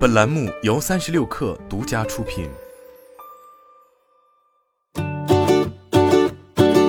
本栏目由三十六氪独家出品。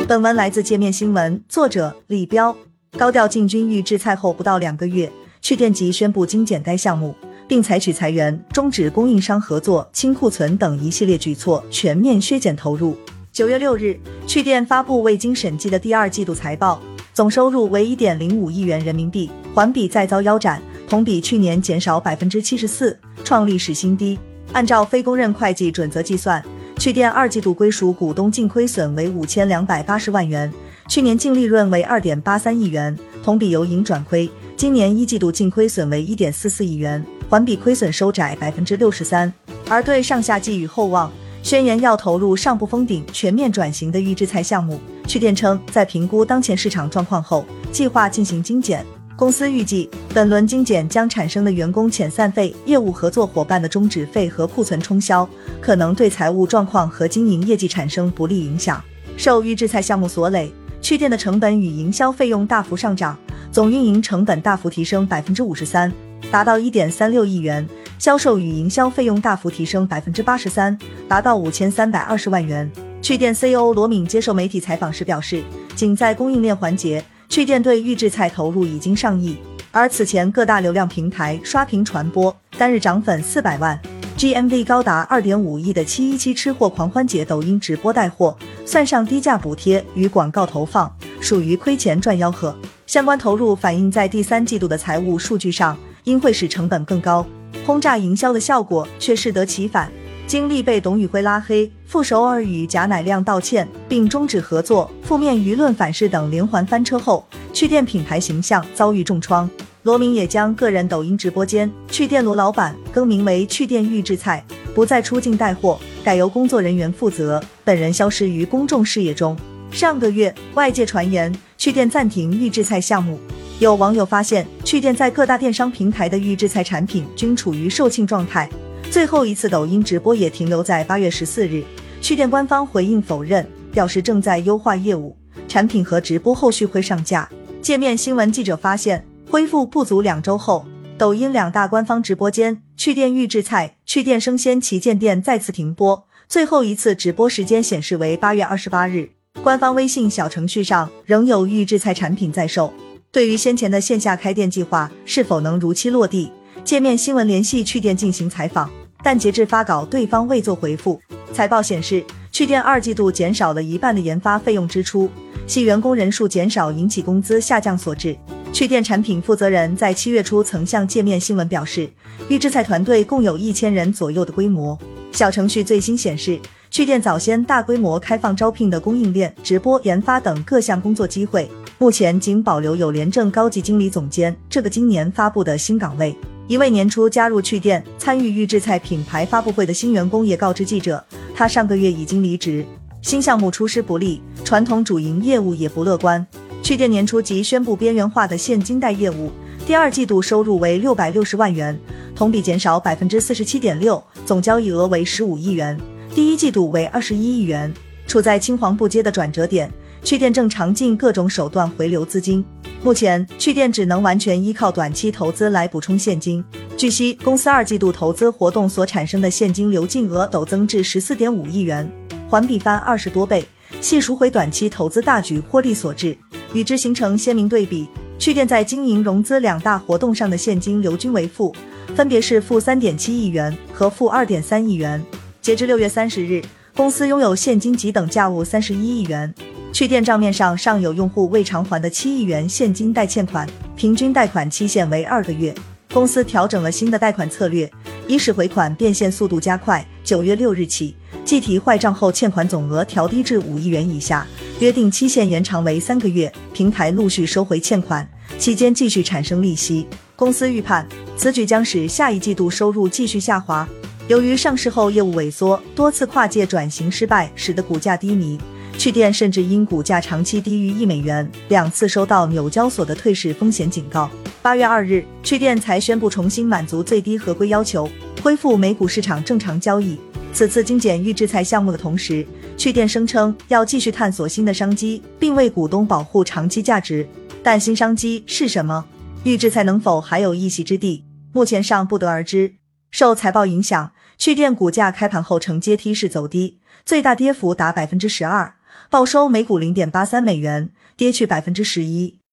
本文来自界面新闻，作者李彪。高调进军预制菜后不到两个月，趣店即宣布精简该项目，并采取裁员、终止供应商合作、清库存等一系列举措，全面削减投入。九月六日，趣店发布未经审计的第二季度财报，总收入为一点零五亿元人民币，环比再遭腰斩。同比去年减少百分之七十四，创历史新低。按照非公认会计准则计算，趣店二季度归属股东净亏损为五千两百八十万元，去年净利润为二点八三亿元，同比由盈转亏。今年一季度净亏损为一点四四亿元，环比亏损收窄百分之六十三。而对上下寄予厚望，宣言要投入上不封顶、全面转型的预制菜项目。趣店称，在评估当前市场状况后，计划进行精简。公司预计，本轮精简将产生的员工遣散费、业务合作伙伴的终止费和库存冲销，可能对财务状况和经营业绩产生不利影响。受预制菜项目所累，趣店的成本与营销费用大幅上涨，总运营成本大幅提升百分之五十三，达到一点三六亿元；销售与营销费用大幅提升百分之八十三，达到五千三百二十万元。趣店 CEO 罗敏接受媒体采访时表示，仅在供应链环节。趣店对预制菜投入已经上亿，而此前各大流量平台刷屏传播，单日涨粉四百万，GMV 高达二点五亿的七一七吃货狂欢节抖音直播带货，算上低价补贴与广告投放，属于亏钱赚吆喝。相关投入反映在第三季度的财务数据上，因会使成本更高，轰炸营销的效果却适得其反。经历被董宇辉拉黑、傅首尔与贾乃亮道歉并终止合作、负面舆论反噬等连环翻车后，趣店品牌形象遭遇重创。罗明也将个人抖音直播间“趣店罗老板”更名为“趣店预制菜”，不再出镜带货，改由工作人员负责，本人消失于公众视野中。上个月，外界传言趣店暂停预制菜项目，有网友发现趣店在各大电商平台的预制菜产品均处于售罄状态。最后一次抖音直播也停留在八月十四日，趣店官方回应否认，表示正在优化业务，产品和直播后续会上架。界面新闻记者发现，恢复不足两周后，抖音两大官方直播间趣店预制菜、趣店生鲜旗舰店再次停播，最后一次直播时间显示为八月二十八日。官方微信小程序上仍有预制菜产品在售。对于先前的线下开店计划是否能如期落地，界面新闻联系趣店进行采访。但截至发稿，对方未做回复。财报显示，趣店二季度减少了一半的研发费用支出，系员工人数减少引起工资下降所致。趣店产品负责人在七月初曾向界面新闻表示，预制菜团队共有一千人左右的规模。小程序最新显示，趣店早先大规模开放招聘的供应链、直播、研发等各项工作机会，目前仅保留有廉政高级经理总监这个今年发布的新岗位。一位年初加入趣店参与预制菜品牌发布会的新员工也告知记者，他上个月已经离职。新项目出师不利，传统主营业务也不乐观。趣店年初即宣布边缘化的现金贷业务，第二季度收入为六百六十万元，同比减少百分之四十七点六，总交易额为十五亿元。第一季度为二十一亿元，处在青黄不接的转折点。趣店正尝尽各种手段回流资金。目前，趣店只能完全依靠短期投资来补充现金。据悉，公司二季度投资活动所产生的现金流净额陡增至十四点五亿元，环比翻二十多倍，系赎回短期投资大举获利所致。与之形成鲜明对比，趣店在经营融资两大活动上的现金流均为负，分别是负三点七亿元和负二点三亿元。截至六月三十日，公司拥有现金及等价物三十一亿元。趣店账面上尚有用户未偿还的七亿元现金贷欠款，平均贷款期限为二个月。公司调整了新的贷款策略，以使回款变现速度加快。九月六日起，计提坏账后欠款总额调低至五亿元以下，约定期限延长为三个月。平台陆续收回欠款，期间继续产生利息。公司预判，此举将使下一季度收入继续下滑。由于上市后业务萎缩，多次跨界转型失败，使得股价低迷。趣店甚至因股价长期低于一美元，两次收到纽交所的退市风险警告。八月二日，趣店才宣布重新满足最低合规要求，恢复美股市场正常交易。此次精简预制菜项目的同时，趣店声称要继续探索新的商机，并为股东保护长期价值。但新商机是什么？预制菜能否还有一席之地？目前尚不得而知。受财报影响，趣店股价开盘后呈阶梯式走低，最大跌幅达百分之十二，报收每股零点八三美元，跌去百分之十一。